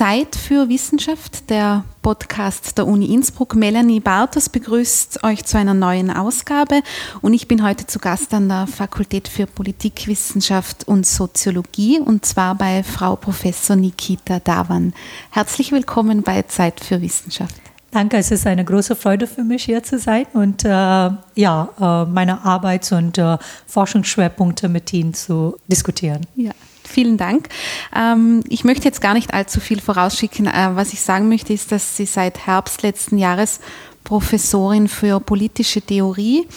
Zeit für Wissenschaft, der Podcast der Uni Innsbruck. Melanie Bartos begrüßt euch zu einer neuen Ausgabe und ich bin heute zu Gast an der Fakultät für Politikwissenschaft und Soziologie und zwar bei Frau Professor Nikita Davan. Herzlich willkommen bei Zeit für Wissenschaft. Danke, es ist eine große Freude für mich, hier zu sein und äh, ja, äh, meine Arbeits- und äh, Forschungsschwerpunkte mit Ihnen zu diskutieren. Ja. Vielen Dank. Ähm, ich möchte jetzt gar nicht allzu viel vorausschicken. Äh, was ich sagen möchte, ist, dass Sie seit Herbst letzten Jahres Professorin für politische Theorie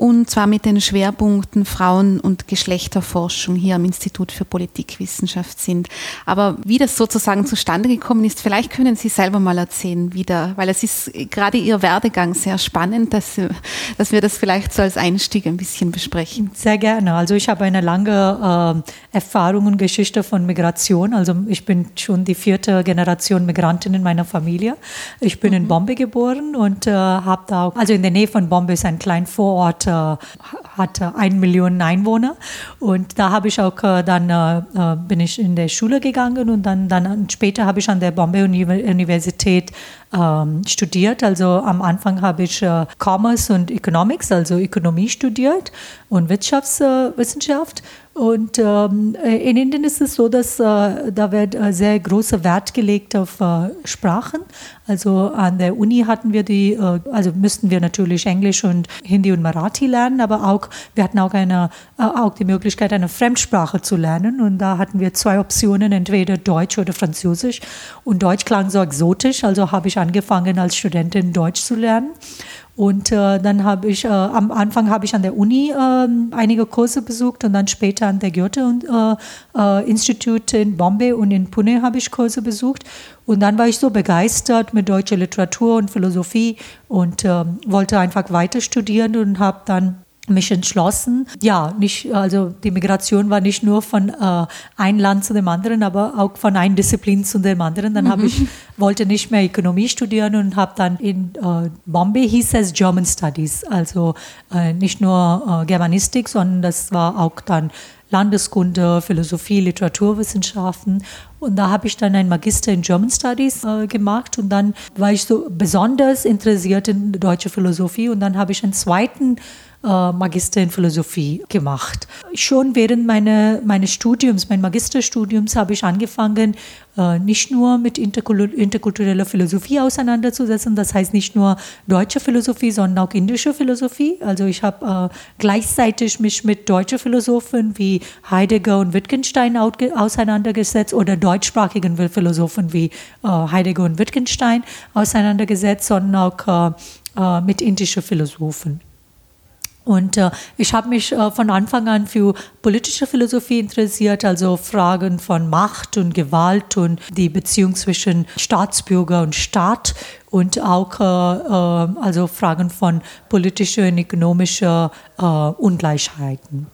und zwar mit den Schwerpunkten Frauen- und Geschlechterforschung hier am Institut für Politikwissenschaft sind. Aber wie das sozusagen zustande gekommen ist, vielleicht können Sie selber mal erzählen, wieder, weil es ist gerade Ihr Werdegang sehr spannend, dass, dass wir das vielleicht so als Einstieg ein bisschen besprechen. Sehr gerne. Also ich habe eine lange äh, Erfahrung und Geschichte von Migration. Also ich bin schon die vierte Generation Migrantin in meiner Familie. Ich bin mhm. in Bombay geboren und äh, habe da, also in der Nähe von Bombay ist ein kleiner Vorort hatte ein Million Einwohner. Und da habe ich auch äh, dann äh, bin ich in der Schule gegangen und dann, dann später habe ich an der Bombay Universität ähm, studiert. Also am Anfang habe ich äh, Commerce und Economics, also Ökonomie studiert und Wirtschaftswissenschaft. Und ähm, in Indien ist es so, dass äh, da wird äh, sehr großer Wert gelegt auf äh, Sprachen. Also an der Uni hatten wir die, äh, also müssten wir natürlich Englisch und Hindi und Marathi lernen, aber auch wir hatten auch eine äh, auch die Möglichkeit eine Fremdsprache zu lernen und da hatten wir zwei Optionen, entweder Deutsch oder Französisch. Und Deutsch klang so exotisch, also habe ich angefangen als Studentin Deutsch zu lernen. Und äh, dann habe ich, äh, am Anfang habe ich an der Uni äh, einige Kurse besucht und dann später an der Goethe-Institut äh, äh, in Bombay und in Pune habe ich Kurse besucht. Und dann war ich so begeistert mit deutscher Literatur und Philosophie und ähm, wollte einfach weiter studieren und habe dann mich entschlossen. Ja, nicht, also die Migration war nicht nur von äh, ein Land zu dem anderen, aber auch von einer Disziplin zu dem anderen. Dann mhm. habe ich wollte nicht mehr Ökonomie studieren und habe dann in äh, Bombay hieß es German Studies, also äh, nicht nur äh, Germanistik, sondern das war auch dann Landeskunde, Philosophie, Literaturwissenschaften. Und da habe ich dann ein Magister in German Studies äh, gemacht und dann war ich so besonders interessiert in deutsche Philosophie und dann habe ich einen zweiten äh, Magister in Philosophie gemacht. Schon während meine, meines Studiums, mein Magisterstudiums, habe ich angefangen, äh, nicht nur mit interkultureller Philosophie auseinanderzusetzen, das heißt nicht nur deutsche Philosophie, sondern auch indische Philosophie. Also ich habe äh, gleichzeitig mich mit deutschen Philosophen wie Heidegger und Wittgenstein auseinandergesetzt oder deutschsprachigen Philosophen wie Heidegger und Wittgenstein auseinandergesetzt, sondern auch mit indischen Philosophen. Und äh, ich habe mich äh, von Anfang an für politische Philosophie interessiert, also Fragen von Macht und Gewalt und die Beziehung zwischen Staatsbürger und Staat und auch äh, äh also Fragen von politischer und ökonomischer äh, Ungleichheiten.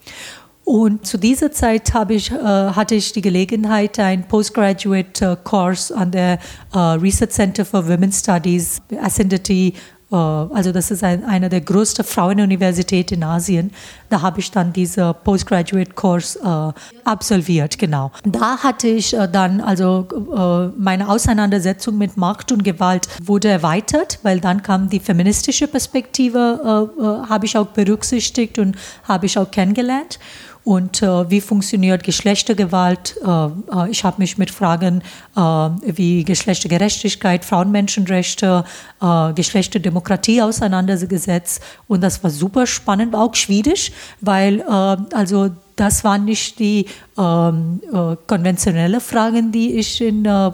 Und zu dieser Zeit ich, äh, hatte ich die Gelegenheit, ein Postgraduate Course an der Research Center for Women's Studies, Ascendity also das ist ein, eine der größten Frauenuniversitäten in Asien. Da habe ich dann diese Postgraduate Course äh, absolviert, genau. Da hatte ich äh, dann, also äh, meine Auseinandersetzung mit Macht und Gewalt wurde erweitert, weil dann kam die feministische Perspektive, äh, äh, habe ich auch berücksichtigt und habe ich auch kennengelernt und äh, wie funktioniert Geschlechtergewalt. Äh, äh ich habe mich mit Fragen äh, wie Geschlechtergerechtigkeit, Frauenmenschenrechte, äh, Geschlechterdemokratie auseinandergesetzt und das war super spannend, auch schwierig, weil also das waren nicht die ähm, äh, konventionelle Fragen, die ich in, äh,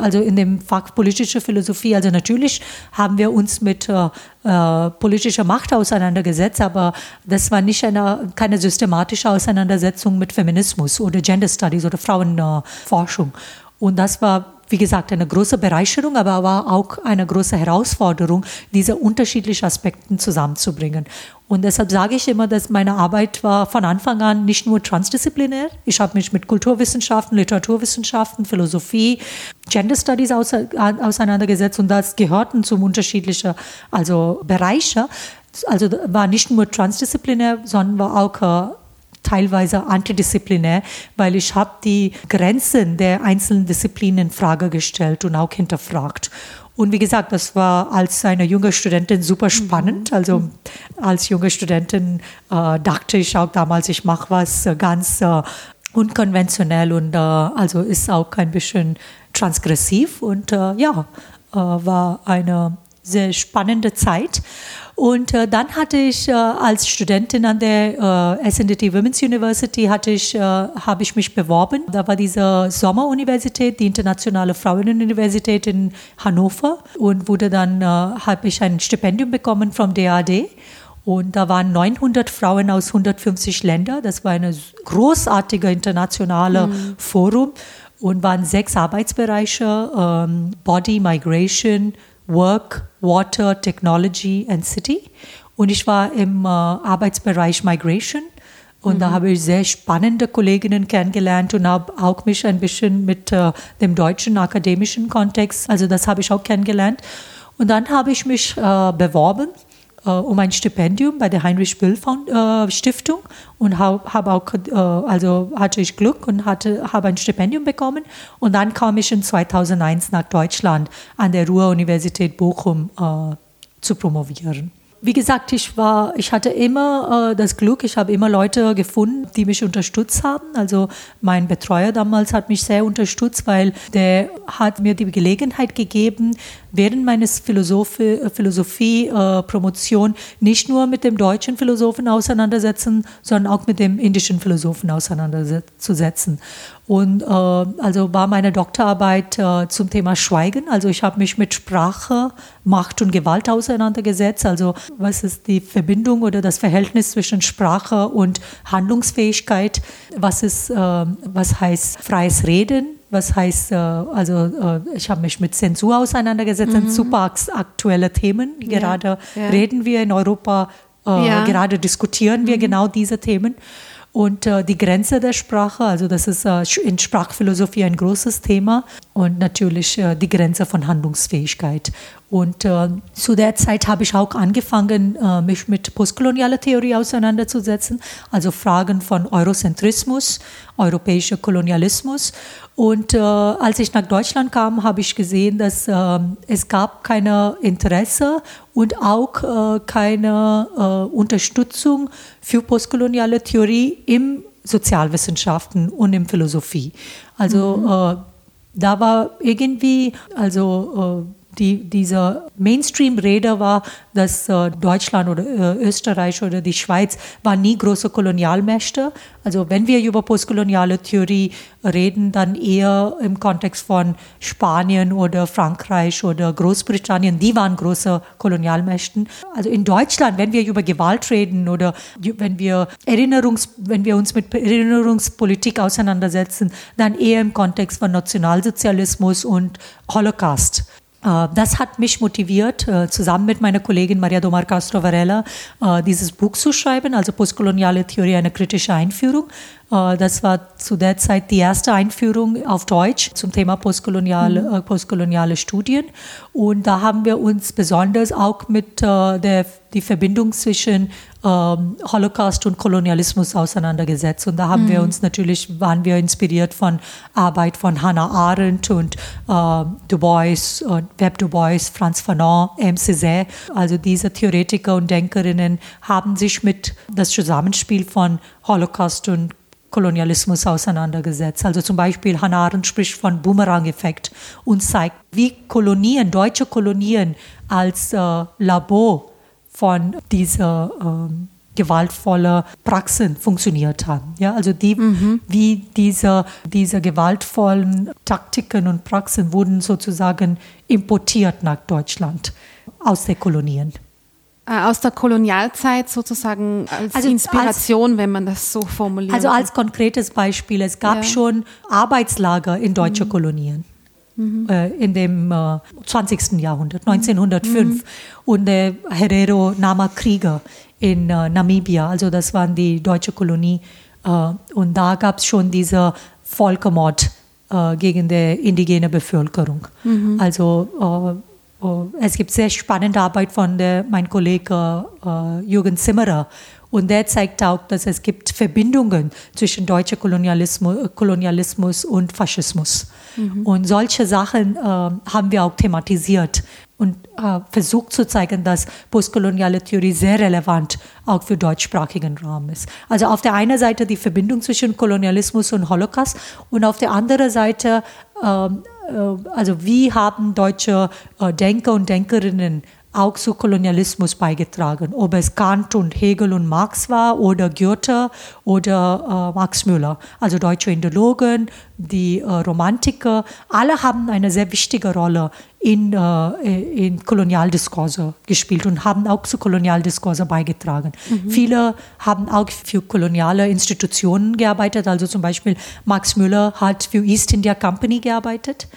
also in dem Fach politische Philosophie, also natürlich haben wir uns mit äh, äh, politischer Macht auseinandergesetzt, aber das war nicht eine, keine systematische Auseinandersetzung mit Feminismus oder Gender Studies oder Frauenforschung. Und das war wie gesagt, eine große Bereicherung, aber war auch eine große Herausforderung, diese unterschiedlichen Aspekte zusammenzubringen. Und deshalb sage ich immer, dass meine Arbeit war von Anfang an nicht nur transdisziplinär. Ich habe mich mit Kulturwissenschaften, Literaturwissenschaften, Philosophie, Gender Studies auseinandergesetzt und das gehörten zum unterschiedlichen also Bereiche. Also war nicht nur transdisziplinär, sondern war auch äh, teilweise antidisziplinär, weil ich habe die Grenzen der einzelnen Disziplinen in Frage gestellt und auch hinterfragt. Und wie gesagt, das war als eine junge Studentin super spannend. Mhm. Also als junge Studentin äh, dachte ich auch damals, ich mache was äh, ganz äh, unkonventionell und äh, also ist auch ein bisschen transgressiv und äh, ja, äh, war eine sehr spannende Zeit. Und äh, dann hatte ich äh, als Studentin an der äh, SNDT Women's University hatte ich, äh, habe ich mich beworben. Da war diese Sommeruniversität, die Internationale Frauenuniversität in Hannover und wurde dann, äh, habe ich ein Stipendium bekommen vom DAD. Und da waren 900 Frauen aus 150 Ländern. Das war ein großartiger internationaler mhm. Forum und waren sechs Arbeitsbereiche: ähm, Body, Migration, Work, Water, Technology and City. Und ich war im äh, Arbeitsbereich Migration. Und mhm. da habe ich sehr spannende Kolleginnen kennengelernt und habe auch mich ein bisschen mit äh, dem deutschen akademischen Kontext, also das habe ich auch kennengelernt. Und dann habe ich mich äh, beworben um ein Stipendium bei der Heinrich Böll äh, Stiftung und habe hab auch, äh, also hatte ich Glück und hatte, habe ein Stipendium bekommen. Und dann kam ich in 2001 nach Deutschland an der Ruhr-Universität Bochum äh, zu promovieren wie gesagt, ich war, ich hatte immer äh, das Glück, ich habe immer Leute gefunden, die mich unterstützt haben. Also mein Betreuer damals hat mich sehr unterstützt, weil der hat mir die Gelegenheit gegeben, während meines Philosophie-Promotion äh, nicht nur mit dem deutschen Philosophen auseinandersetzen, sondern auch mit dem indischen Philosophen auseinanderzusetzen. Und äh, also war meine Doktorarbeit äh, zum Thema Schweigen. Also ich habe mich mit Sprache, Macht und Gewalt auseinandergesetzt. Also was ist die Verbindung oder das Verhältnis zwischen Sprache und Handlungsfähigkeit? Was ist, äh, was heißt freies Reden? Was heißt, äh, also äh, ich habe mich mit Zensur auseinandergesetzt, mhm. super aktuelle Themen. Gerade ja, ja. reden wir in Europa, äh, ja. gerade diskutieren wir mhm. genau diese Themen. Und die Grenze der Sprache, also das ist in Sprachphilosophie ein großes Thema und natürlich die Grenze von Handlungsfähigkeit. Und äh, zu der Zeit habe ich auch angefangen, äh, mich mit postkolonialer Theorie auseinanderzusetzen, also Fragen von Eurozentrismus, europäischer Kolonialismus. Und äh, als ich nach Deutschland kam, habe ich gesehen, dass äh, es gab keine Interesse und auch äh, keine äh, Unterstützung für postkoloniale Theorie im Sozialwissenschaften und in Philosophie. Also mhm. da war irgendwie, also die, dieser Mainstream-Rede war, dass äh, Deutschland oder äh, Österreich oder die Schweiz waren nie große Kolonialmächte. Also wenn wir über postkoloniale Theorie reden, dann eher im Kontext von Spanien oder Frankreich oder Großbritannien. Die waren große Kolonialmächten. Also in Deutschland, wenn wir über Gewalt reden oder wenn wir Erinnerungs, wenn wir uns mit Erinnerungspolitik auseinandersetzen, dann eher im Kontext von Nationalsozialismus und Holocaust. Äh, das hat mich motiviert, äh, zusammen mit meiner Kollegin Maria Domar Castro Varela äh, dieses Buch zu schreiben, also Postkoloniale Theorie, eine kritische Einführung. Das war zu der Zeit die erste Einführung auf Deutsch zum Thema postkoloniale, mhm. postkoloniale Studien. Und da haben wir uns besonders auch mit der die Verbindung zwischen ähm, Holocaust und Kolonialismus auseinandergesetzt. Und da haben mhm. wir uns natürlich, waren wir inspiriert von Arbeit von Hannah Arendt und äh, Du Bois, und Web Du Bois, Franz Fanon, M. Césaire. Also diese Theoretiker und Denkerinnen haben sich mit das Zusammenspiel von Holocaust und Kolonialismus auseinandergesetzt. Also zum Beispiel Hannah Arendt spricht von Boomerang-Effekt und zeigt, wie Kolonien, deutsche Kolonien als äh, Labor von dieser ähm, gewaltvolle Praxen funktioniert haben. Ja, also die, mhm. wie diese, diese gewaltvollen Taktiken und Praxen wurden sozusagen importiert nach Deutschland aus den Kolonien. Äh, aus der Kolonialzeit sozusagen als also Inspiration, als, wenn man das so formuliert. Also als konkretes Beispiel, es gab ja. schon Arbeitslager in deutschen mhm. Kolonien mhm. äh, in dem äh, 20. Jahrhundert, 1905. Mhm. Und der Herero Nama Krieger in äh, Namibia, also das waren die deutsche Kolonie. Äh, und da gab es schon diese Völkermord äh, gegen die indigene Bevölkerung. Mhm. Also äh, es gibt sehr spannende Arbeit von der, mein Kollege Jürgen Zimmerer Und der zeigt auch, dass es gibt Verbindungen zwischen deutscher Kolonialismus, Kolonialismus und Faschismus. Mhm. Und solche Sachen äh, haben wir auch thematisiert und äh, versucht zu zeigen, dass postkoloniale Theorie sehr relevant auch für deutschsprachigen Raum ist. Also auf der einen Seite die Verbindung zwischen Kolonialismus und Holocaust und auf der anderen Seite, ähm, äh, also wie haben deutsche äh, Denker und Denkerinnen auch zu Kolonialismus beigetragen, ob es Kant und Hegel und Marx war oder Goethe oder äh, Max Müller, also deutsche Indologen, die äh, Romantiker, alle haben eine sehr wichtige Rolle in, äh, in Kolonialdiskurse gespielt und haben auch zu Kolonialdiskurse beigetragen. Mhm. Viele haben auch für koloniale Institutionen gearbeitet, also zum Beispiel Max Müller hat für East India Company gearbeitet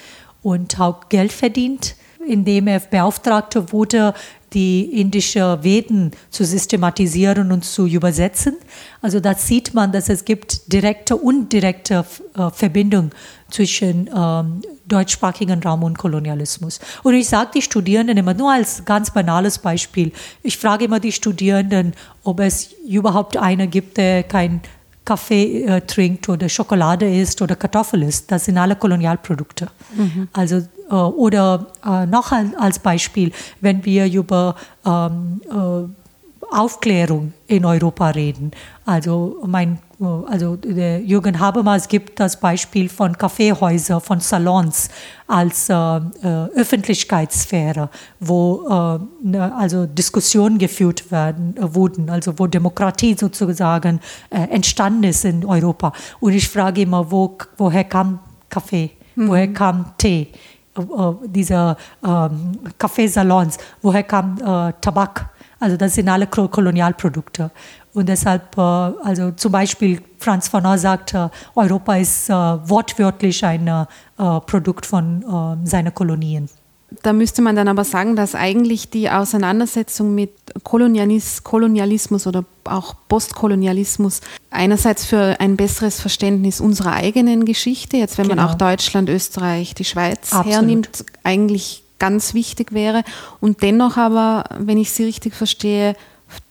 und auch Geld verdient indem er beauftragt wurde, die indische Veden zu systematisieren und zu übersetzen. Also da sieht man, dass es gibt direkte und direkte äh, Verbindung zwischen ähm, deutschsprachigen Raum und Kolonialismus. Und ich sage die Studierenden immer nur als ganz banales Beispiel. Ich frage immer die Studierenden, ob es überhaupt eine gibt, der kein Kaffee äh, trinkt oder Schokolade isst oder Kartoffel isst. Das sind alle Kolonialprodukte. Mhm. Also, äh, oder äh, noch als Beispiel, wenn wir über ähm, äh, Aufklärung in Europa reden. Also mein also der Jürgen Habermas gibt das Beispiel von Kaffeehäusern, von Salons als äh, äh, Öffentlichkeitssphäre, wo äh, ne, also Diskussionen geführt werden, äh, wurden, also wo Demokratie sozusagen äh, entstanden ist in Europa. Und ich frage immer, wo, woher kam Kaffee, mhm. woher kam Tee? Äh, diese ähm, Kaffeesalons, woher kam Tabak? Also das sind alle Kolonialprodukte. Und deshalb, äh, also zum Beispiel Franz Fanon sagt, äh, Europa ist äh, wortwörtlich ein Produkt von seinen Kolonien. Da müsste man dann aber sagen, dass eigentlich die Auseinandersetzung mit Kolonialis Kolonialismus oder auch Postkolonialismus einerseits für ein besseres Verständnis unserer eigenen Geschichte, jetzt wenn genau. man auch Deutschland, Österreich, die Schweiz Absolut. hernimmt, eigentlich ganz wichtig wäre und dennoch aber, wenn ich Sie richtig verstehe,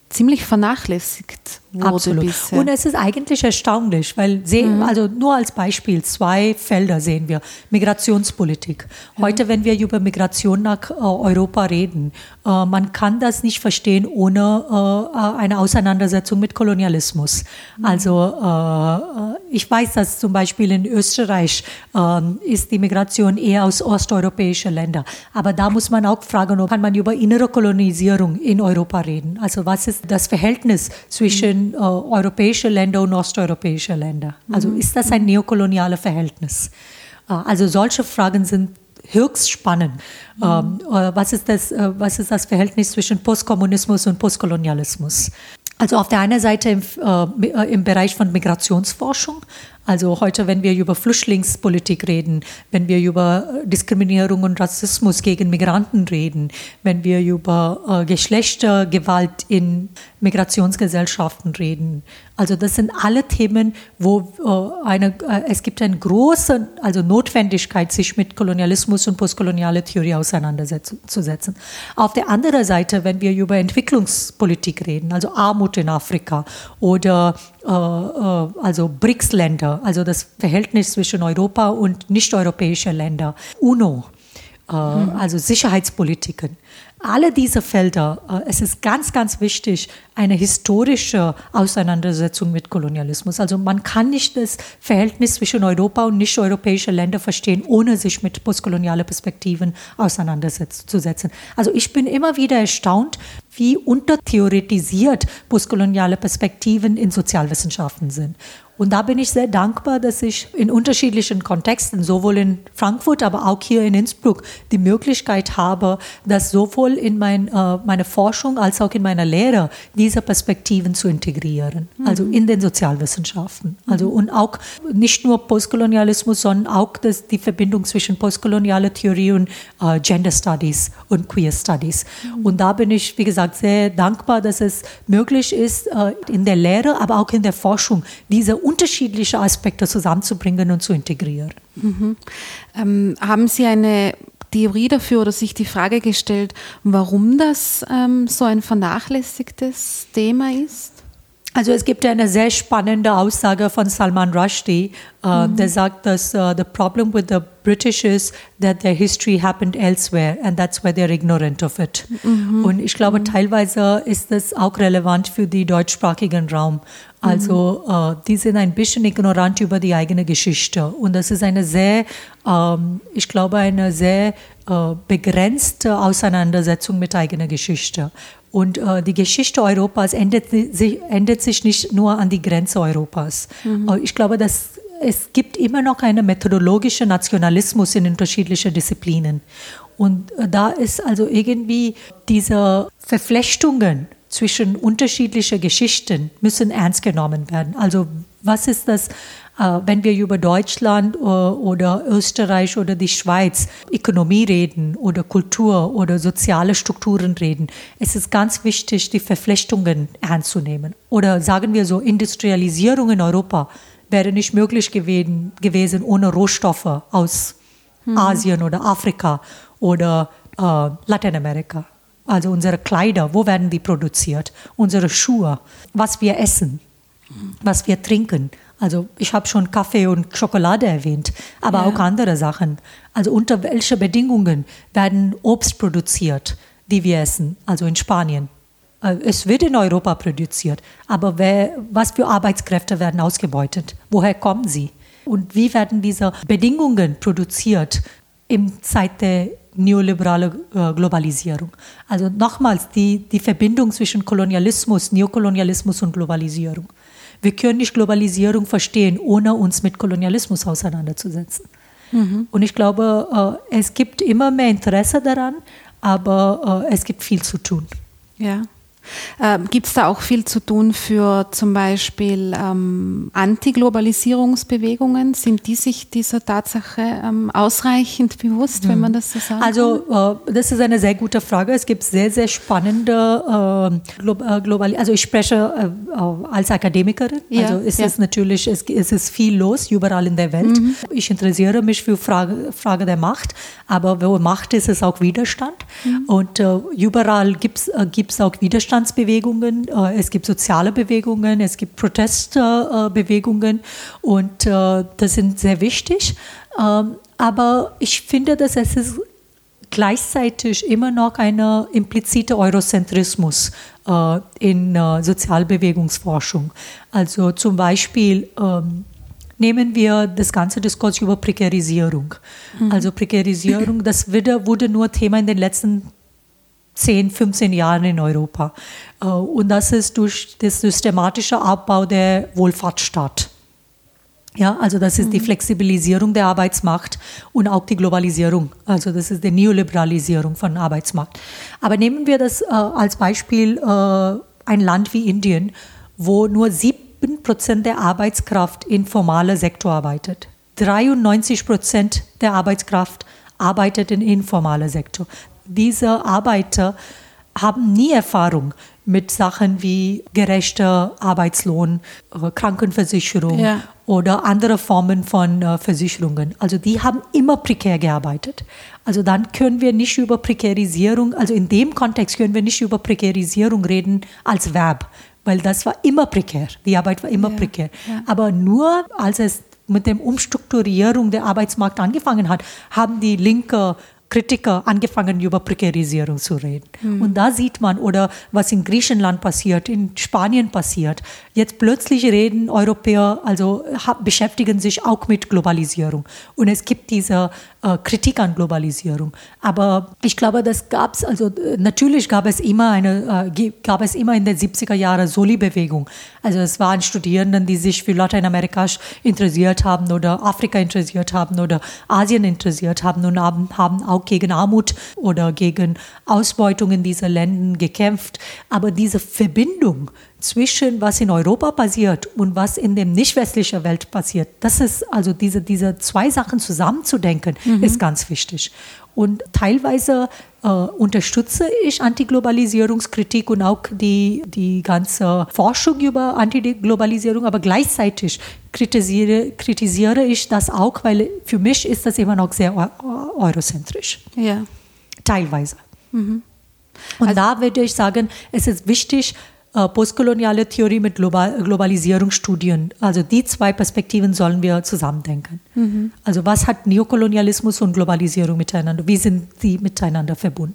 ziemlich vernachlässigt wurde Absolut. bisher. Und es ist eigentlich erstaunlich, weil sehen, mhm. also nur als Beispiel zwei Felder sehen wir. Migrationspolitik. Heute, mhm. wenn wir über Migration nach äh, Europa reden, äh, man kann das nicht verstehen ohne äh, eine Auseinandersetzung mit Kolonialismus. Mhm. Also äh, ich weiß, dass zum Beispiel in Österreich ähm, ist die Migration eher aus osteuropäischen Ländern. Aber da muss man auch fragen, ob kann man über innere Kolonisierung in Europa reden. Also was ist das Verhältnis zwischen zwischen äh, europäischen Ländern und osteuropäischen Ländern. Also mhm. ist das ein neokoloniales Verhältnis? Äh, also solche Fragen sind höchst spannend. Mhm. Ähm, äh, was, ist das, äh, was ist das Verhältnis zwischen Postkommunismus und Postkolonialismus? Also auf der einen Seite im, äh, äh, im Bereich von Migrationsforschung, also heute, wenn wir über Flüchtlingspolitik reden, wenn wir über Diskriminierung und Rassismus gegen Migranten reden, wenn wir über äh, Geschlechtergewalt in Migrationsgesellschaften reden. Also das sind alle Themen, wo äh, eine, äh, es gibt eine große also Notwendigkeit, sich mit Kolonialismus und postkoloniale Theorie auseinanderzusetzen. Auf der anderen Seite, wenn wir über Entwicklungspolitik reden, also Armut in Afrika oder äh, äh also BRICS-Länder, also das Verhältnis zwischen Europa und nicht-europäischen Ländern, UNO, äh, mhm. also Sicherheitspolitiken alle diese Felder, äh, es ist ganz, ganz wichtig, eine historische Auseinandersetzung mit Kolonialismus. Also man kann nicht das Verhältnis zwischen Europa und nicht-europäischen Ländern verstehen, ohne sich mit postkolonialen Perspektiven auseinanderzusetzen. Also ich bin immer wieder erstaunt, wie untertheoretisiert postkoloniale Perspektiven in Sozialwissenschaften sind. Und da bin ich sehr dankbar, dass ich in unterschiedlichen Kontexten, sowohl in Frankfurt, aber auch hier in Innsbruck, die Möglichkeit habe, dass sowohl in mein, äh, meine Forschung als auch in meiner Lehre diese Perspektiven zu integrieren, mhm. also in den Sozialwissenschaften. Also und auch nicht nur Postkolonialismus, sondern auch das, die Verbindung zwischen postkolonialer Theorie und äh, Gender Studies und Queer Studies. Mhm. Und da bin ich, wie gesagt, sehr dankbar, dass es möglich ist, äh, in der Lehre, aber auch in der Forschung diese unterschiedliche Aspekte zusammenzubringen und zu integrieren. Mhm. Ähm, haben Sie eine Theorie dafür oder sich die Frage gestellt, warum das ähm, so ein vernachlässigtes Thema ist? Also es gibt eine sehr spannende Aussage von Salman Rushdie, uh, mhm. der sagt, dass uh, the problem with the British is that their history happened elsewhere and that's why they're ignorant of it. Mhm. Und ich glaube, mhm. teilweise ist das auch relevant für die deutschsprachigen Raum. Also uh, die sind ein bisschen ignorant über die eigene Geschichte und das ist eine sehr, um, ich glaube, eine sehr begrenzte Auseinandersetzung mit eigener Geschichte. Und äh, die Geschichte Europas endet, sich, endet sich nicht nur an die Grenze Europas. Mhm. Äh, ich glaube, dass es gibt immer noch einen methodologischen Nationalismus in unterschiedlichen Disziplinen. Und äh, da ist also irgendwie diese Verflechtungen zwischen unterschiedlichen Geschichten müssen ernst genommen werden. Also was ist das äh, wenn wir über Deutschland äh, oder Österreich oder die Schweiz Ökonomie reden oder Kultur oder soziale Strukturen reden, es ist ganz wichtig, die Verflechtungen ernst zu nehmen. Oder sagen wir so, Industrialisierung in Europa wäre nicht möglich gewesen, gewesen ohne Rohstoffe aus mhm. Asien oder Afrika oder äh, Lateinamerika. Also unsere Kleider, wo werden die produziert? Unsere Schuhe, was wir essen, was wir trinken. Also ich habe schon Kaffee und Schokolade erwähnt, aber ja. auch andere Sachen. Also unter welchen Bedingungen werden Obst produziert, die wir essen, also in Spanien? Äh, es wird in Europa produziert, aber wer, was für Arbeitskräfte werden ausgebeutet? Woher kommen sie? Und wie werden diese Bedingungen produziert im Zeit der neoliberalen äh, Globalisierung? Also nochmals die, die Verbindung zwischen Kolonialismus, Neokolonialismus und Globalisierung. Wir können nicht Globalisierung verstehen, ohne uns mit Kolonialismus auseinanderzusetzen. Mhm. Und ich glaube, äh, es gibt immer mehr Interesse daran, aber äh, es gibt viel zu tun. Ja. Ähm, Gibt es da auch viel zu tun für zum Beispiel ähm, Antiglobalisierungsbewegungen? Sind die sich dieser Tatsache ähm, ausreichend bewusst, mhm. wenn man das so sagt? Also äh, das ist eine sehr gute Frage. Es gibt sehr, sehr spannende äh, Glo äh, Global also ich spreche äh, als Akademikerin. Ja, also ist ja. es natürlich, es, es ist viel los überall in der Welt. Mhm. Ich interessiere mich für Frage, Frage der Macht, aber wo Macht ist, ist auch Widerstand. Mhm. Und äh, überall gibt es äh, auch Widerstand Widerstandsbewegungen, äh, es gibt soziale Bewegungen, es gibt Protestbewegungen und äh, das sind sehr wichtig. Ähm, aber ich finde, dass es ist gleichzeitig immer noch ein impliziter Eurozentrismus äh, in Sozialbewegungsforschung. Also zum Beispiel ähm, nehmen wir das ganze Diskurs über Prekarisierung. Mhm. Also Prekarisierung, das wurde nur Thema in den letzten 10, 15 Jahren in Europa. Äh, und das ist durch das systematische Abbau der Wohlfahrtsstaat. Ja, also das ist mhm. die Flexibilisierung der Arbeitsmacht und auch die Globalisierung. Also das ist die Neoliberalisierung von Arbeitsmarkt. Aber nehmen wir das äh, als Beispiel äh, ein Land wie Indien, wo nur 7 Prozent der Arbeitskraft in formaler Sektor arbeitet. 93 Prozent der Arbeitskraft arbeitet in informaler Sektor diese Arbeiter haben nie Erfahrung mit Sachen wie gerechter Arbeitslohn, äh, Krankenversicherung ja. oder andere Formen von äh, Versicherungen. Also die haben immer prekär gearbeitet. Also dann können wir nicht über Prekarisierung, also in dem Kontext können wir nicht über Prekarisierung reden als Verb, weil das war immer prekär. Die Arbeit war immer ja. prekär. Ja. Aber nur als es mit der Umstrukturierung der Arbeitsmarkt angefangen hat, haben die linke Kritiker angefangen, über Prekarisierung zu reden. Mhm. Und da sieht man, oder was in Griechenland passiert, in Spanien passiert, jetzt plötzlich reden Europäer, also beschäftigen sich auch mit Globalisierung. Und es gibt diese äh, Kritik an Globalisierung. Aber ich glaube, das gab es, also natürlich gab es immer eine, äh, gab es immer in den 70er Jahren Soli-Bewegung. Also es waren Studierenden, die sich für Lateinamerika interessiert haben oder Afrika interessiert haben oder Asien interessiert haben und haben, haben auch gegen Armut oder gegen Ausbeutung in diesen Ländern gekämpft. Aber diese Verbindung zwischen was in Europa passiert und was in der nicht westlichen Welt passiert, das ist also diese, diese zwei Sachen zusammenzudenken, mhm. ist ganz wichtig. Und teilweise äh, unterstütze ich Antiglobalisierungskritik und auch die, die ganze Forschung über Antiglobalisierung, aber gleichzeitig kritisiere, kritisiere ich das auch, weil für mich ist das immer noch sehr eurozentrisch. Ja. Teilweise. Mhm. Und also, da würde ich sagen, es ist wichtig, postkoloniale Theorie mit Global Globalisierungsstudien. Also die zwei Perspektiven sollen wir zusammendenken. Mhm. Also was hat Neokolonialismus und Globalisierung miteinander? Wie sind sie miteinander verbunden?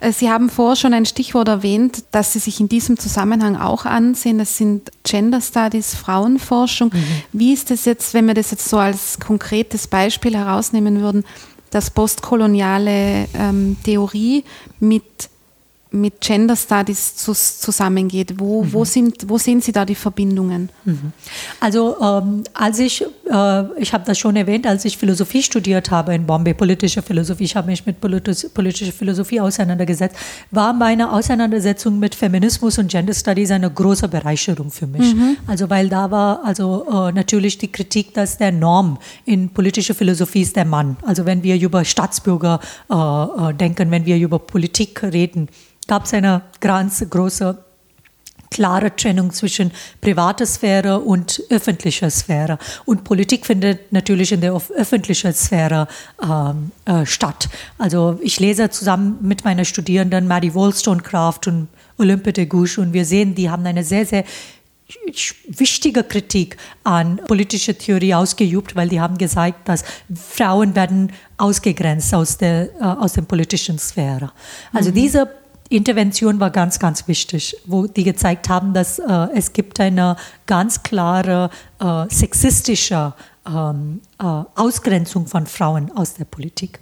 Äh, sie haben vorher schon ein Stichwort erwähnt, das Sie sich in diesem Zusammenhang auch ansehen. Das sind Gender Studies, Frauenforschung. Mhm. Wie ist es jetzt, wenn wir das jetzt so als konkretes Beispiel herausnehmen würden, dass postkoloniale ähm, Theorie mit mit Gender Studies zusammengeht. Wo, mhm. wo, sind, wo sehen Sie da die Verbindungen? Mhm. Also ähm, als ich, äh, ich habe das schon erwähnt, als ich Philosophie studiert habe in Bombay, politische Philosophie, ich habe mich mit politis, politischer Philosophie auseinandergesetzt, war meine Auseinandersetzung mit Feminismus und Gender Studies eine große Bereicherung für mich. Mhm. Also weil da war also äh, natürlich die Kritik, dass der Norm in politischer Philosophie ist der Mann. Also wenn wir über Staatsbürger äh, äh denken, wenn wir über Politik reden, gab es eine ganz große klare Trennung zwischen privater Sphäre und öffentlicher Sphäre. Und Politik findet natürlich in der öffentlichen Sphäre ähm, äh, statt. Also ich lese zusammen mit meinen Studierenden Maddie Wollstonecraft und Olympe de Gouges und wir sehen, die haben eine sehr, sehr wichtige Kritik an politische Theorie ausgeübt, weil die haben gesagt, dass Frauen werden ausgegrenzt aus der äh, aus der politischen Sphäre. Also mhm. diese Intervention war ganz, ganz wichtig, wo die gezeigt haben, dass äh, es gibt eine ganz klare äh, sexistische ähm, äh, Ausgrenzung von Frauen aus der Politik.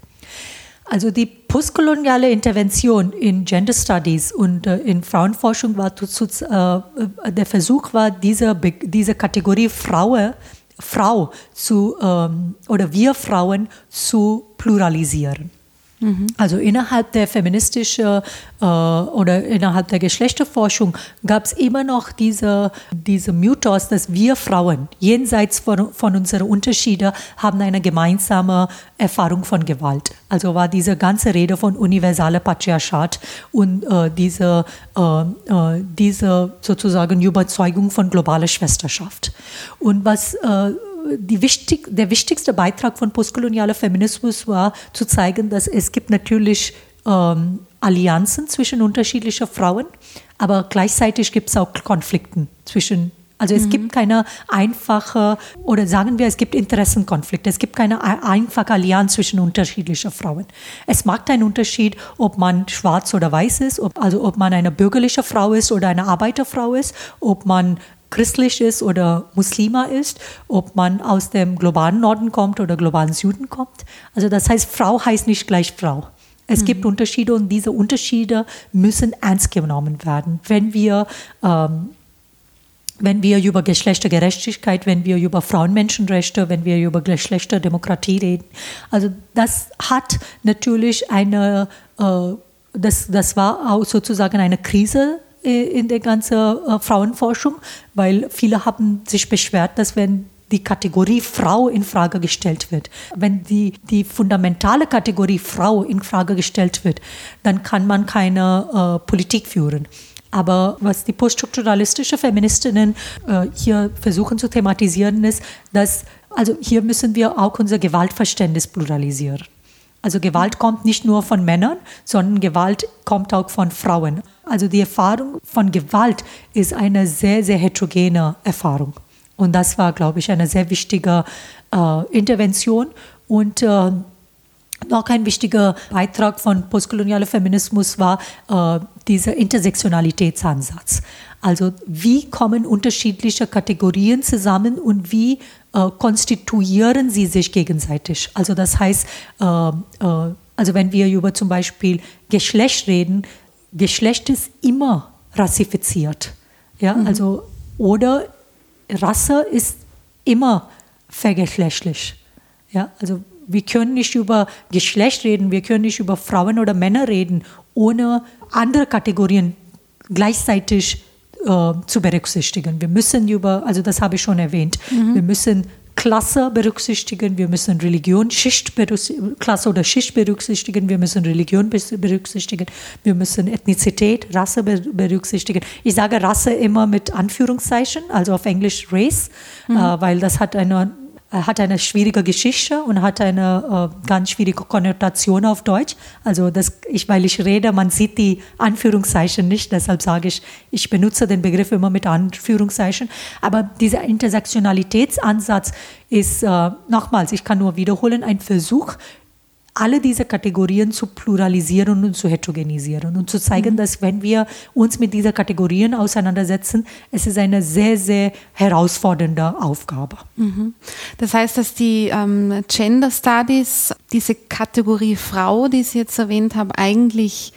Also die postkoloniale Intervention in Gender Studies und äh, in Frauenforschung war zu, äh, der Versuch war, diese, diese Kategorie Frau, Frau zu, ähm, oder wir Frauen zu pluralisieren. Also innerhalb der feministischen äh, oder innerhalb der Geschlechterforschung gab es immer noch diese, diese Mythos, dass wir Frauen jenseits von, von unseren Unterschieden haben eine gemeinsame Erfahrung von Gewalt. Also war diese ganze Rede von universaler Patriarchat und äh, diese, äh, äh diese sozusagen Überzeugung von globaler Schwesterschaft. Und was äh, wichtig, der wichtigste Beitrag von postkolonialer Feminismus war zu zeigen, dass es gibt natürlich ähm, Allianzen zwischen unterschiedlichen Frauen, aber gleichzeitig gibt es auch Konflikten zwischen also es mhm. gibt keine einfache, oder sagen wir, es gibt Interessenkonflikte. Es gibt keine einfache Allianz zwischen unterschiedlichen Frauen. Es macht einen Unterschied, ob man schwarz oder weiß ist, ob, also ob man eine bürgerliche Frau ist oder eine Arbeiterfrau ist, ob man christlich ist oder Muslima ist, ob man aus dem globalen Norden kommt oder globalen Süden kommt. Also das heißt, Frau heißt nicht gleich Frau. Es mhm. gibt Unterschiede und diese Unterschiede müssen ernst genommen werden. Wenn wir ähm, wenn wir über Geschlechtergerechtigkeit, wenn wir über Frauenmenschenrechte, wenn wir über Geschlechterdemokratie reden. Also das hat natürlich eine, äh, das, das war auch sozusagen eine Krise in der ganzen äh, Frauenforschung, weil viele haben sich beschwert, dass wenn die Kategorie Frau in Frage gestellt wird, wenn die, die fundamentale Kategorie Frau in Frage gestellt wird, dann kann man keine äh, Politik führen. Aber was die poststrukturalistische Feministinnen äh, hier versuchen zu thematisieren, ist, dass also hier müssen wir auch unser Gewaltverständnis pluralisieren. Also Gewalt kommt nicht nur von Männern, sondern Gewalt kommt auch von Frauen. Also die Erfahrung von Gewalt ist eine sehr, sehr heterogene Erfahrung. Und das war, glaube ich, eine sehr wichtige äh, Intervention. Und äh, noch ein wichtiger Beitrag von postkolonialer Feminismus war äh, dieser Intersektionalitätsansatz. Also wie kommen unterschiedliche Kategorien zusammen und wie äh, konstituieren sie sich gegenseitig? Also das heißt, äh, äh, also wenn wir über zum Beispiel Geschlecht reden, Geschlecht ist immer rassifiziert. Ja, mhm. also oder Rasse ist immer vergeschlechtlich. Ja, also wir können nicht über Geschlecht reden, wir können nicht über Frauen oder Männer reden, ohne andere Kategorien gleichzeitig äh, zu berücksichtigen. Wir müssen über, also das habe ich schon erwähnt, mhm. wir müssen Klasse berücksichtigen, wir müssen Religion, Schicht, Klasse oder Schicht berücksichtigen, wir müssen Religion berücksichtigen, wir müssen Ethnizität, Rasse berücksichtigen. Ich sage Rasse immer mit Anführungszeichen, also auf Englisch Race, mhm. äh, weil das hat eine hat eine schwierige Geschichte und hat eine äh, ganz schwierige Konnotation auf Deutsch. Also das, ich, weil ich rede, man sieht die Anführungszeichen nicht, deshalb sage ich, ich benutze den Begriff immer mit Anführungszeichen. Aber dieser Intersektionalitätsansatz ist, äh, nochmals, ich kann nur wiederholen, ein Versuch, alle diese Kategorien zu pluralisieren und zu heterogenisieren und zu zeigen, mhm. dass wenn wir uns mit diesen Kategorien auseinandersetzen, es ist eine sehr, sehr herausfordernde Aufgabe. Mhm. Das heißt, dass die ähm, Gender Studies diese Kategorie Frau, die Sie jetzt erwähnt haben, eigentlich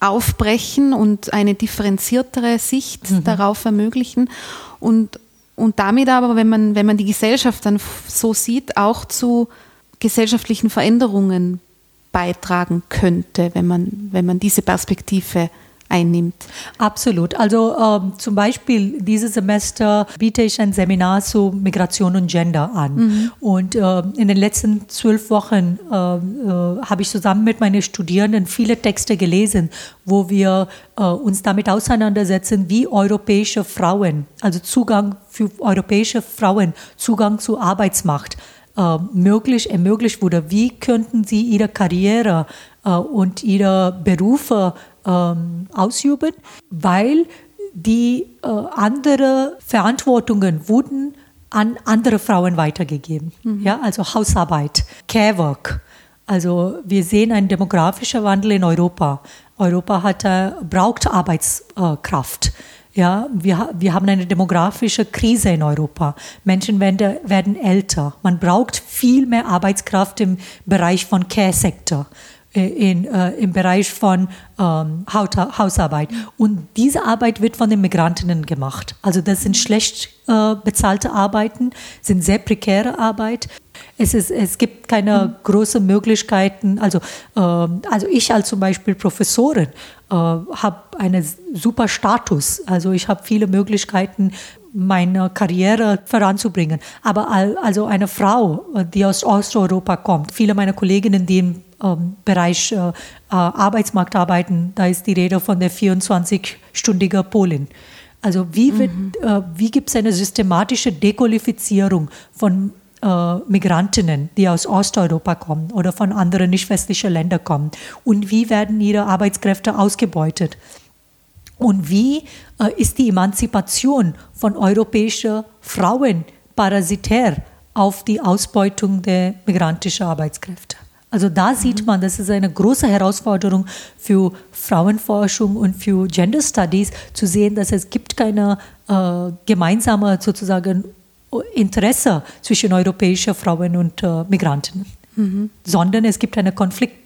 aufbrechen und eine differenziertere Sicht mhm. darauf ermöglichen und, und damit aber, wenn man, wenn man die Gesellschaft dann so sieht, auch zu gesellschaftlichen Veränderungen beitragen könnte, wenn man, wenn man diese Perspektive einnimmt. Absolut. Also ähm, zum Beispiel dieses Semester biete ich ein Seminar zu Migration und Gender an. Mhm. Und äh, in den letzten zwölf Wochen äh, äh, habe ich zusammen mit meinen Studierenden viele Texte gelesen, wo wir äh, uns damit auseinandersetzen, wie europäische Frauen, also Zugang für europäische Frauen, Zugang zu Arbeitsmacht äh, möglich, ermöglicht wurde. Wie könnten sie ihre Karriere äh, und ihre Berufe ähm, ausüben? Weil die äh, andere Verantwortungen wurden an andere Frauen weitergegeben. Mhm. Ja, also Hausarbeit, Carework. Also wir sehen einen demografischen Wandel in Europa. Europa hat, äh, braucht Arbeitskraft. Ja, wir, wir haben eine demografische Krise in Europa. Menschen werden, werden älter. Man braucht viel mehr Arbeitskraft im Bereich von Care-Sektor. Äh, in, äh, im Bereich von ähm, Hausarbeit. Und diese Arbeit wird von den Migrantinnen gemacht. Also das sind schlecht äh, bezahlte Arbeiten, sind sehr prekäre Arbeit. Es, ist, es gibt keine mhm. großen Möglichkeiten. Also, äh, also ich als zum Beispiel Professorin äh, habe einen super Status. Also ich habe viele Möglichkeiten, meine Karriere voranzubringen. Aber also eine Frau, die aus Osteuropa kommt, viele meiner Kolleginnen, die im ähm, Bereich äh, äh, Arbeitsmarkt arbeiten, da ist die Rede von der 24-stündigen Polin. Also wie, mhm. äh, wie gibt es eine systematische Dequalifizierung von Migrantinnen, die aus Osteuropa kommen oder von anderen nicht westlichen Ländern kommen? Und wie werden ihre Arbeitskräfte ausgebeutet? Und wie äh, ist die Emanzipation von europäischen Frauen parasitär auf die Ausbeutung der migrantischen Arbeitskräfte? Also da sieht man, das ist eine große Herausforderung für Frauenforschung und für Gender Studies zu sehen, dass es gibt keine äh, gemeinsame sozusagen Interesse zwischen europäischen Frauen und äh, Migranten, mhm. sondern es gibt einen Konflikt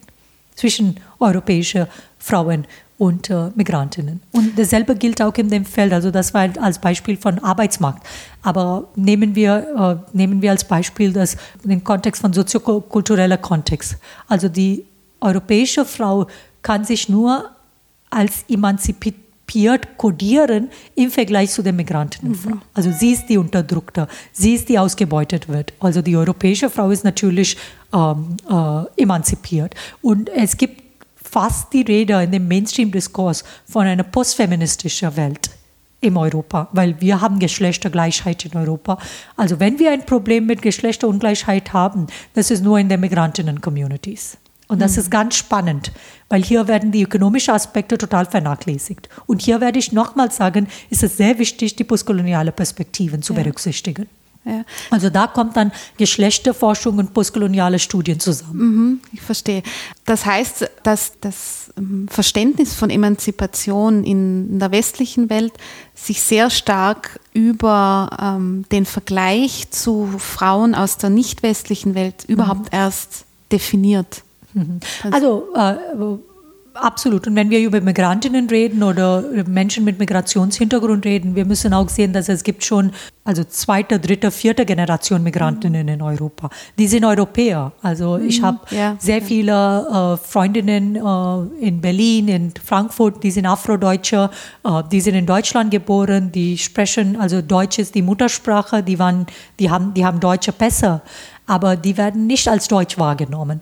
zwischen europäischen Frauen und äh, Migrantinnen. Und dasselbe gilt auch in dem Feld, also das war als Beispiel von Arbeitsmarkt. Aber nehmen wir, äh, nehmen wir als Beispiel das, den Kontext von soziokultureller Kontext. Also die europäische Frau kann sich nur als emanzipiert kodieren im Vergleich zu der Migrantinnenfrau. Mhm. Also sie ist die Unterdrückte, sie ist die ausgebeutet wird. Also die europäische Frau ist natürlich ähm, äh, emanzipiert. Und es gibt fast die Rede in dem Mainstream-Diskurs von einer postfeministischen Welt in Europa, weil wir haben Geschlechtergleichheit in Europa. Also wenn wir ein Problem mit Geschlechterungleichheit haben, das ist nur in den Migrantinnen-Communities. Und das mhm. ist ganz spannend, weil hier werden die ökonomischen Aspekte total vernachlässigt. Und hier werde ich nochmals sagen, ist es sehr wichtig, die postkoloniale Perspektiven zu ja. berücksichtigen. Ja. Also da kommt dann Geschlechterforschung und postkoloniale Studien zusammen. Mhm, ich verstehe. Das heißt, dass das ähm, Verständnis von Emanzipation in der westlichen Welt sich sehr stark über ähm, den Vergleich zu Frauen aus der nicht westlichen Welt überhaupt mhm. erst definiert. Mhm. Also äh, Absolut. Und wenn wir über Migrantinnen reden oder Menschen mit Migrationshintergrund reden, wir müssen auch sehen, dass es gibt schon also zweite, dritte, vierte Generation Migrantinnen mhm. in Europa. Die sind Europäer. Also ich mhm. habe ja. sehr viele äh, Freundinnen äh, in Berlin, in Frankfurt, die sind Afrodeutsche, äh, die sind in Deutschland geboren, die sprechen, also Deutsch ist die Muttersprache, die, waren, die, haben, die haben deutsche Pässe, aber die werden nicht als Deutsch wahrgenommen.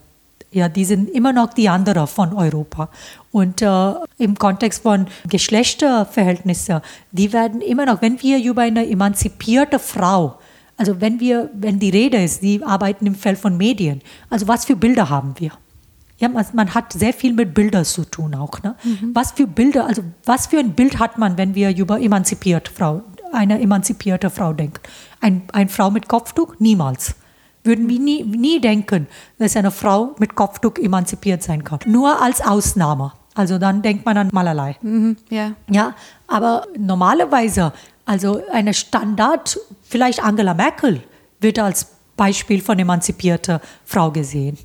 Ja, die sind immer noch die anderen von Europa. Und äh, im Kontext von Geschlechterverhältnissen, die werden immer noch, wenn wir über eine emanzipierte Frau Also wenn wir, wenn die Rede ist, die arbeiten im Feld von Medien, also was für Bilder haben wir? Ja, man, hat sehr viel mit Bildern zu tun auch. Ne? Mhm. Was für Bilder, also was für ein Bild hat man, wenn wir über emanzipierte Frau, eine emanzipierte Frau denken? Ein, eine Frau mit Kopftuch? Niemals. Würden wir nie, nie denken, dass eine Frau mit Kopftuch emanzipiert sein kann. Nur als Ausnahme. Also dann denkt man an Malerlei. Mhm, ja. ja, aber normalerweise, also eine Standard, vielleicht Angela Merkel wird als Beispiel von emanzipierter Frau gesehen,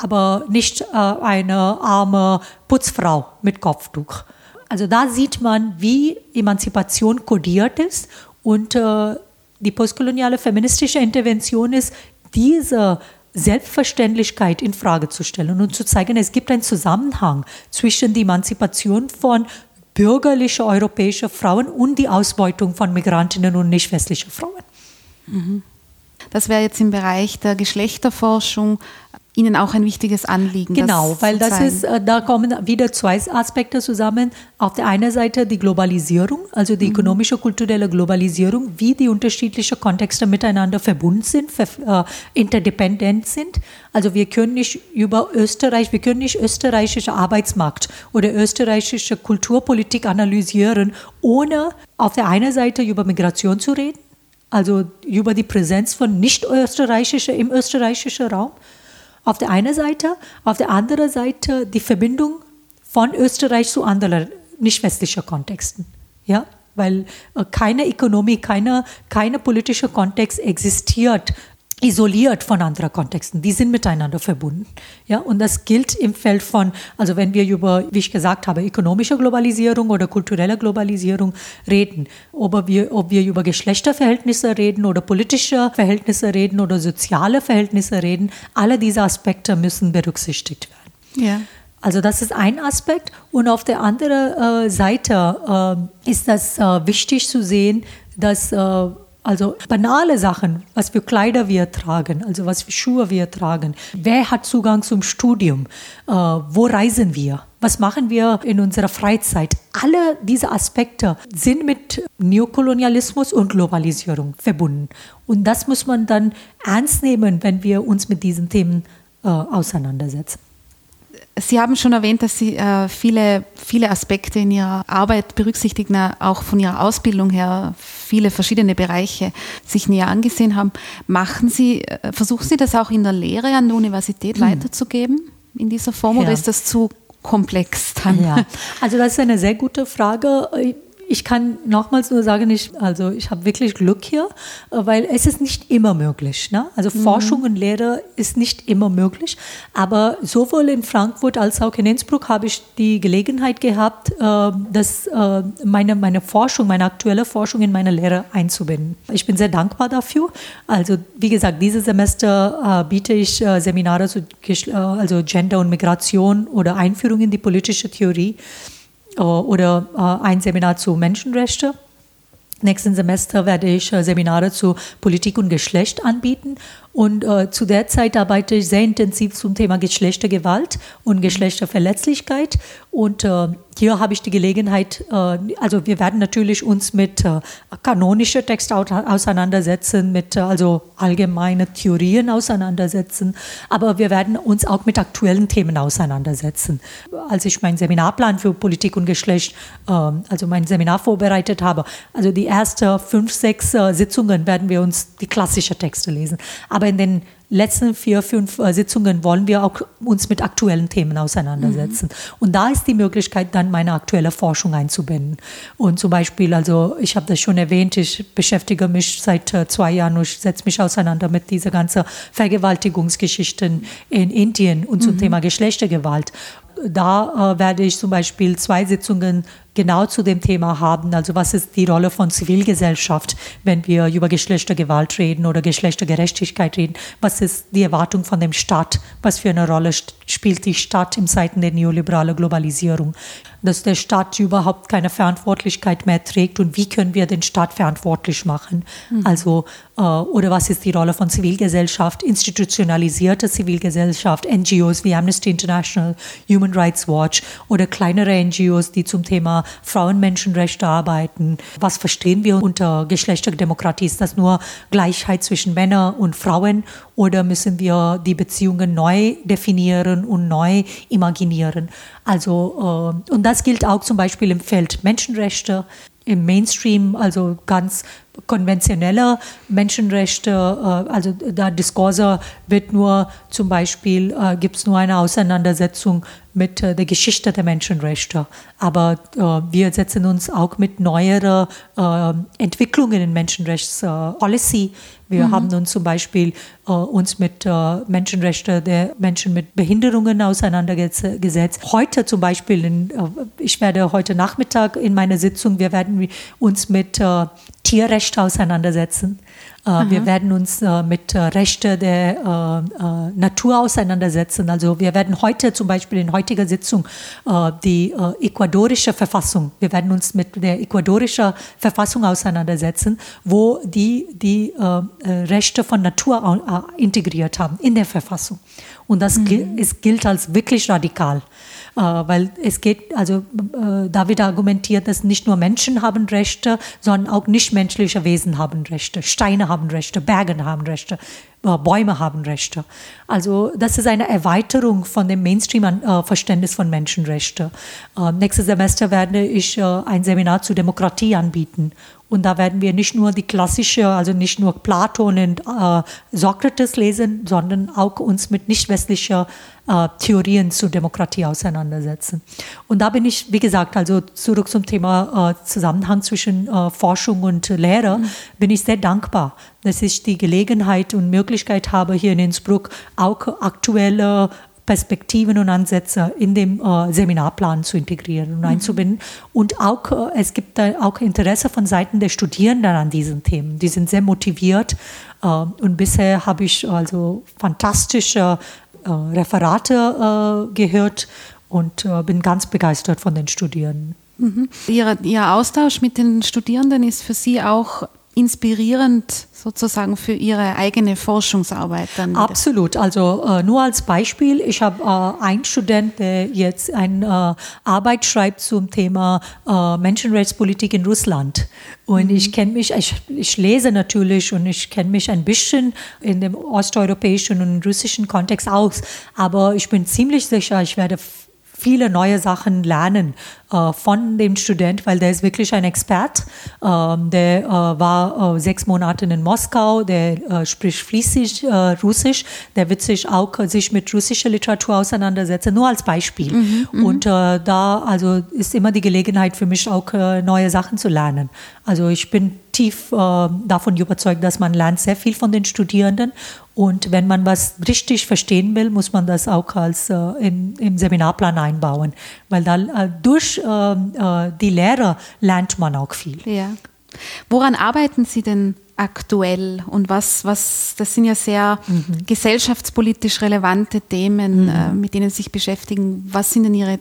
aber nicht äh, eine arme Putzfrau mit Kopftuch. Also da sieht man, wie Emanzipation kodiert ist und äh, die postkoloniale feministische Intervention ist, diese Selbstverständlichkeit in Frage zu stellen und zu zeigen, es gibt einen Zusammenhang zwischen der Emanzipation von bürgerlichen europäischen Frauen und die Ausbeutung von Migrantinnen und nicht westlichen Frauen. Mhm. Das wäre jetzt im Bereich der Geschlechterforschung Ihnen auch ein wichtiges Anliegen. Genau, weil das ist, äh, da kommen wieder zwei Aspekte zusammen. Auf der einen Seite die Globalisierung, also die mhm. ökonomische, kulturelle Globalisierung, wie die unterschiedlichen Kontexte miteinander verbunden sind, äh, interdependent sind. Also wir können nicht über Österreich, wir können nicht österreichische Arbeitsmarkt oder österreichische Kulturpolitik analysieren, ohne auf der einen Seite über Migration zu reden, also über die Präsenz von nicht-österreichischer im österreichischen Raum auf der einen Seite, auf der anderen Seite die Verbindung von Österreich zu anderen nicht westlichen Kontexten. Ja? Weil äh, keine Ökonomie, keine, keine politische Kontext existiert isoliert von anderen Kontexten. Die sind miteinander verbunden. Ja, und das gilt im Feld von, also wenn wir über, wie ich gesagt habe, ökonomische Globalisierung oder kulturelle Globalisierung reden, ob wir, ob wir über Geschlechterverhältnisse reden oder politische Verhältnisse reden oder soziale Verhältnisse reden, alle diese Aspekte müssen berücksichtigt werden. Ja. Also das ist ein Aspekt. Und auf der anderen äh, Seite äh, ist das äh, wichtig zu sehen, dass äh, also banale Sachen, was für Kleider wir tragen, also was für Schuhe wir tragen. Wer hat Zugang zum Studium? Äh, wo reisen wir? Was machen wir in unserer Freizeit? Alle diese Aspekte sind mit Neokolonialismus und Globalisierung verbunden. Und das muss man dann ernst nehmen, wenn wir uns mit diesen Themen äh, auseinandersetzen. Sie haben schon erwähnt, dass Sie äh, viele, viele Aspekte in Ihrer Arbeit berücksichtigen, auch von Ihrer Ausbildung her, viele verschiedene Bereiche sich näher angesehen haben. Machen Sie, äh, versuchen Sie das auch in der Lehre an der Universität hm. weiterzugeben in dieser Form ja. oder ist das zu komplex dann? Ja, also das ist eine sehr gute Frage ich kann nochmals nur sagen, ich, also ich habe wirklich Glück hier, äh, weil es ist nicht immer möglich. Ne? Also mhm. Forschung und Lehre ist nicht immer möglich, aber sowohl in Frankfurt als auch in Innsbruck habe ich die Gelegenheit gehabt, äh, dass äh, meine, meine Forschung, meine aktuelle Forschung in meine Lehre einzubinden. Ich bin sehr dankbar dafür. Also wie gesagt, dieses Semester biete ich Seminare zu also Gender und Migration oder Einführung in die politische Theorie. Äh, oder äh, ein Seminar zu Menschenrechte. Nächsten Semester werde ich äh, Seminare zu Politik und Geschlecht anbieten. Und äh, zu der Zeit arbeite ich sehr intensiv zum Thema Geschlechtergewalt und Geschlechterverletzlichkeit. Und äh, hier habe ich die Gelegenheit, äh, also wir werden natürlich uns mit äh, kanonischen Texten auseinandersetzen, mit äh, also allgemeine Theorien auseinandersetzen, aber wir werden uns auch mit aktuellen Themen auseinandersetzen. Als ich meinen Seminarplan für Politik und Geschlecht, ähm, also mein Seminar vorbereitet habe, also die ersten fünf, sechs Sitzungen werden wir uns die klassischen Texte lesen. Aber in den letzten vier, fünf äh, Sitzungen wollen wir auch uns mit aktuellen Themen auseinandersetzen. Mhm. Und da ist die Möglichkeit, dann meine aktuelle Forschung einzubinden. Und zum Beispiel, also ich habe das schon erwähnt, ich beschäftige mich seit äh, zwei Jahren und setze mich auseinander mit dieser ganzen Vergewaltigungsgeschichten in Indien und zum mhm. Thema Geschlechtergewalt da äh, werde ich zum Beispiel zwei Sitzungen genau zu dem Thema haben. Also was ist die Rolle von Zivilgesellschaft, wenn wir über Geschlechtergewalt reden oder Geschlechtergerechtigkeit reden? Was ist die Erwartung von dem Staat? Was für eine Rolle spielt die Stadt im Zeiten der neoliberalen Globalisierung? Dass der Staat überhaupt keine Verantwortlichkeit mehr trägt und wie können wir den Staat verantwortlich machen? Mhm. Also äh, oder was ist die Rolle von Zivilgesellschaft, institutionalisierte Zivilgesellschaft, NGOs wie Amnesty International, Human Rights Watch oder kleinere NGOs, die zum Thema Frauenmenschenrechte arbeiten. Was verstehen wir unter Geschlechterdemokratie? Ist das nur Gleichheit zwischen Männern und Frauen oder müssen wir die Beziehungen neu definieren und neu imaginieren? Also, äh, und das gilt auch zum Beispiel im Feld Menschenrechte im Mainstream, also ganz konventionelle Menschenrechte, äh, also da Diskurse wird nur zum Beispiel, äh, gibt es nur eine Auseinandersetzung mit äh, der Geschichte der Menschenrechte. Aber wir setzen uns auch mit neueren Entwicklungen in Menschenrechtspolicy wir mhm. haben uns zum Beispiel uns mit Menschenrechten der Menschen mit Behinderungen auseinandergesetzt. Heute zum Beispiel, in, ich werde heute Nachmittag in meiner Sitzung, wir werden uns mit äh, Tierrechten auseinandersetzen. Äh, wir werden uns äh, mit äh, Rechten der Natur auseinandersetzen. Also wir werden heute zum Beispiel in heutiger Sitzung die ecuadorische Verfassung, wir werden uns mit der ecuadorischen Verfassung auseinandersetzen, wo die die Rechte von Natur integriert haben in der Verfassung. Und das mhm. gilt als wirklich radikal. Weil es geht, also äh, da wird argumentiert, dass nicht nur Menschen haben Rechte, sondern auch nichtmenschliche Wesen haben Rechte. Steine haben Rechte, Berge haben Rechte, Bäume haben Rechte. Also das ist eine Erweiterung von dem Mainstream-Verständnis von Menschenrechten. Nächstes Semester werde ich ein Seminar zu Demokratie anbieten. Und da werden wir nicht nur die klassische, also nicht nur Platon und äh, Sokrates lesen, sondern auch uns mit nicht westlicher äh, Theorien zur Demokratie auseinandersetzen. Und da bin ich, wie gesagt, also zurück zum Thema äh, Zusammenhang zwischen äh, Forschung und Lehre, mhm. bin ich sehr dankbar, dass ich die Gelegenheit und Möglichkeit habe, hier in Innsbruck auch aktuelle Perspektiven und Ansätze in dem äh, Seminarplan zu integrieren und mhm. einzubinden. Und auch, äh, es gibt da auch Interesse von Seiten der Studierenden an diesen Themen. Die sind sehr motiviert. Äh, und bisher habe ich also fantastische äh, Referate äh, gehört und bin ganz begeistert von den Studierenden. Mhm. Ihr, Ihr Austausch mit den Studierenden ist für Sie auch inspirierend sozusagen für Ihre eigene Forschungsarbeit dann? Wieder. Absolut. Also äh, nur als Beispiel, ich habe äh, einen Student, der jetzt eine äh, Arbeit schreibt zum Thema äh, Menschenrechtspolitik in Russland. Und mhm. ich kenne mich, ich, ich, lese natürlich und ich kenne mich ein bisschen in dem osteuropäischen und russischen Kontext aus. Aber ich bin ziemlich sicher, ich werde viele neue Sachen lernen äh, von dem Student, weil der ist wirklich ein Expert. Ähm, der äh, war äh, sechs Monate in Moskau, der äh, spricht fließig äh, Russisch, der wird sich auch sich mit russischer Literatur auseinandersetzen, nur als Beispiel. Mhm, mhm. Und äh, da also ist immer die Gelegenheit für mich auch neue Sachen zu lernen. Also ich bin tief davon überzeugt, dass man lernt sehr viel von den Studierenden und wenn man was richtig verstehen will, muss man das auch als äh, im, im, Seminarplan einbauen, weil da äh, durch äh, äh, die Lehre lernt man auch viel. Ja. Woran arbeiten Sie denn aktuell und was, was das sind ja sehr mhm. gesellschaftspolitisch relevante Themen, mhm. Äh, mit denen Sie sich beschäftigen. Was sind denn Ihre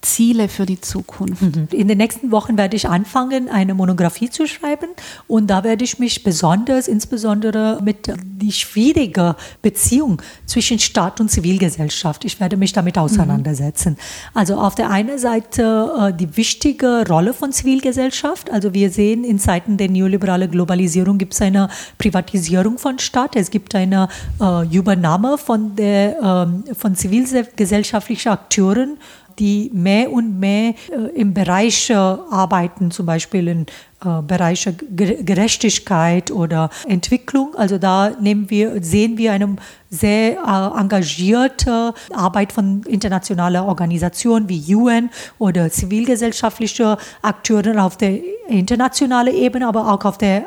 Ziele für die Zukunft? Mhm. In den nächsten Wochen werde ich anfangen, eine Monographie zu schreiben und da werde ich mich besonders, insbesondere mit die schwierige Beziehung zwischen Staat und Zivilgesellschaft, ich werde mich damit auseinandersetzen. Mhm. Also auf der einen Seite äh, die wichtige Rolle von Zivilgesellschaft, also wir sehen in Zeiten der neoliberalen Globalisierung gibt es eine Privatisierung von Staat, es gibt eine äh, Übernahme von der ähm, von zivilgesellschaftlichen Akteuren die mehr und mehr äh, im Bereich äh, arbeiten, zum Beispiel in äh, Bereiche Gerechtigkeit oder Entwicklung. Also da wir, sehen wir eine sehr engagierte Arbeit von internationalen Organisationen wie UN oder zivilgesellschaftliche Akteure auf der internationalen Ebene, aber auch auf der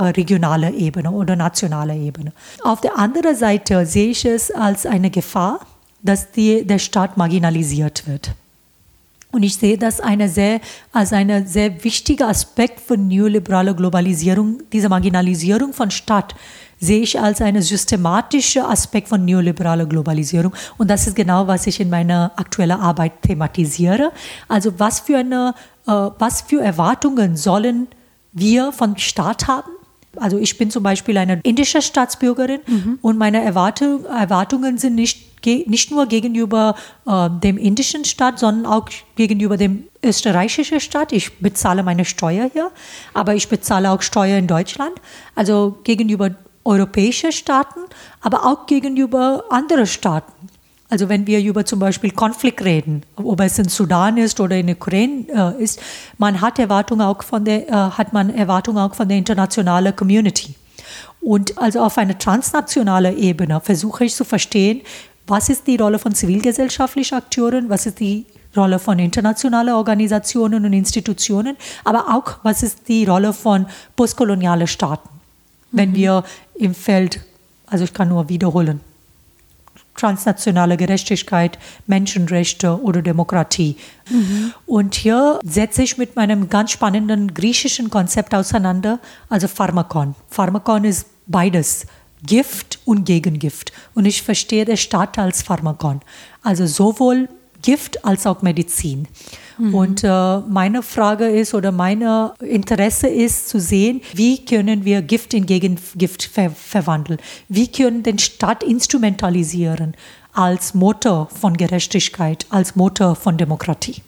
regionalen Ebene oder nationalen Ebene. Auf der anderen Seite sehe ich es als eine Gefahr, dass die, der Staat marginalisiert wird. Und ich sehe das eine sehr, als ein sehr wichtiger Aspekt von neoliberaler Globalisierung. Diese Marginalisierung von Staat sehe ich als einen systematischen Aspekt von neoliberaler Globalisierung. Und das ist genau, was ich in meiner aktuellen Arbeit thematisiere. Also was für, eine, äh, was für Erwartungen sollen wir von Staat haben? Also ich bin zum Beispiel eine indische Staatsbürgerin mhm. und meine Erwartung, Erwartungen sind nicht, nicht nur gegenüber äh, dem indischen Staat, sondern auch gegenüber dem österreichischen Staat. Ich bezahle meine Steuer hier, aber ich bezahle auch Steuer in Deutschland. Also gegenüber europäischen Staaten, aber auch gegenüber anderen Staaten. Also wenn wir über zum Beispiel Konflikt reden, ob es in Sudan ist oder in Ukraine äh, ist, man hat Erwartungen auch von der, äh, hat man Erwartungen auch von der internationalen Community. Und also auf einer transnationalen Ebene versuche ich zu verstehen, was ist die Rolle von zivilgesellschaftlichen Akteuren, was ist die Rolle von internationalen Organisationen und Institutionen, aber auch was ist die Rolle von postkolonialen Staaten. Wenn mhm. wir im Feld, also ich kann nur wiederholen, transnationale Gerechtigkeit, Menschenrechte oder Demokratie. Mhm. Und hier setze ich mit meinem ganz spannenden griechischen Konzept auseinander, also Pharmakon. Pharmakon ist beides. Gift und Gegengift. Und ich verstehe den Staat als Pharmakon. Also sowohl Gift als auch Medizin. Mhm. Und äh, meine Frage ist oder mein Interesse ist zu sehen, wie können wir Gift in Gegengift ver verwandeln? Wie können den Staat instrumentalisieren als Motor von Gerechtigkeit, als Motor von Demokratie?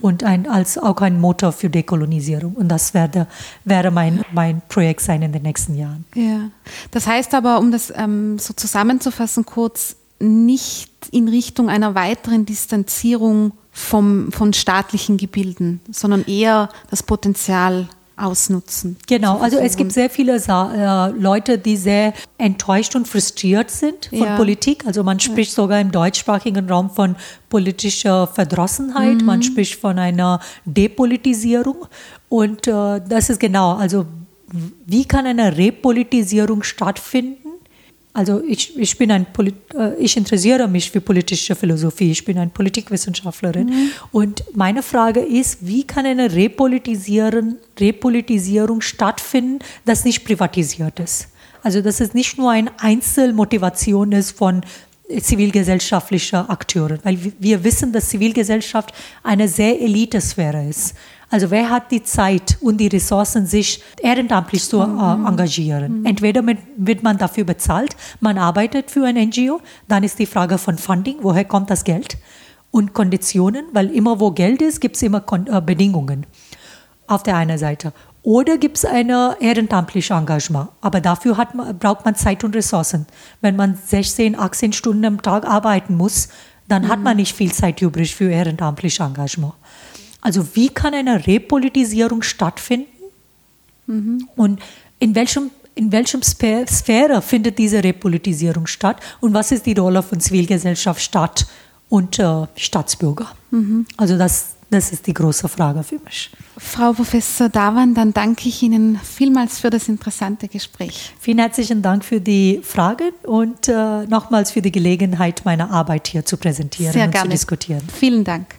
und ein, als auch ein Motor für Dekolonisierung. Und das werde, wäre mein, mein Projekt sein in den nächsten Jahren. Ja. Das heißt aber, um das ähm, so zusammenzufassen, kurz, nicht in Richtung einer weiteren Distanzierung vom, von staatlichen Gebilden, sondern eher das Potenzial ausnutzen. Genau, also es gibt sehr viele äh, Leute, die sehr enttäuscht und frustriert sind von ja. Politik. Also man spricht ja. sogar im deutschsprachigen Raum von politischer Verdrossenheit, mhm. man spricht von einer Depolitisierung. Und äh, das ist genau, also wie kann eine Repolitisierung stattfinden? Also ich, ich bin ein Polit äh, ich interessiere mich für politische Philosophie, ich bin eine Politikwissenschaftlerin mhm. und meine Frage ist, wie kann eine Repolitisieren, Repolitisierung stattfinden, das nicht privatisiert ist? Also dass es nicht nur eine Einzelmotivation ist von zivilgesellschaftlichen Akteuren, weil wir wissen, dass Zivilgesellschaft eine sehr Elitesphäre ist. Also wer hat die Zeit und die Ressourcen, sich ehrenamtlich zu äh, mhm. engagieren? Mhm. Entweder mit, wird man dafür bezahlt, man arbeitet für ein NGO, dann ist die Frage von Funding, woher kommt das Geld? Und Konditionen, weil immer wo Geld ist, gibt es immer Kon äh, Bedingungen auf der einen Seite. Oder gibt es ein ehrenamtliches Engagement? Aber dafür man, braucht man Zeit und Ressourcen. Wenn man 16, 18 Stunden am Tag arbeiten muss, dann mhm. hat man nicht viel Zeit übrig für ehrenamtliches Engagement. Also wie kann eine Repolitisierung stattfinden? Mhm. Und in welchem in welchem Sphäre findet diese Repolitisierung statt und was ist die Rolle von Zivilgesellschaft, Staat und äh, Staatsbürger? Mhm. Also das, das ist die große Frage für mich. Frau Professor Davan, dann danke ich Ihnen vielmals für das interessante Gespräch. Vielen herzlichen Dank für die Fragen und äh, nochmals für die Gelegenheit, meine Arbeit hier zu präsentieren Sehr und gerne. zu diskutieren. Vielen Dank.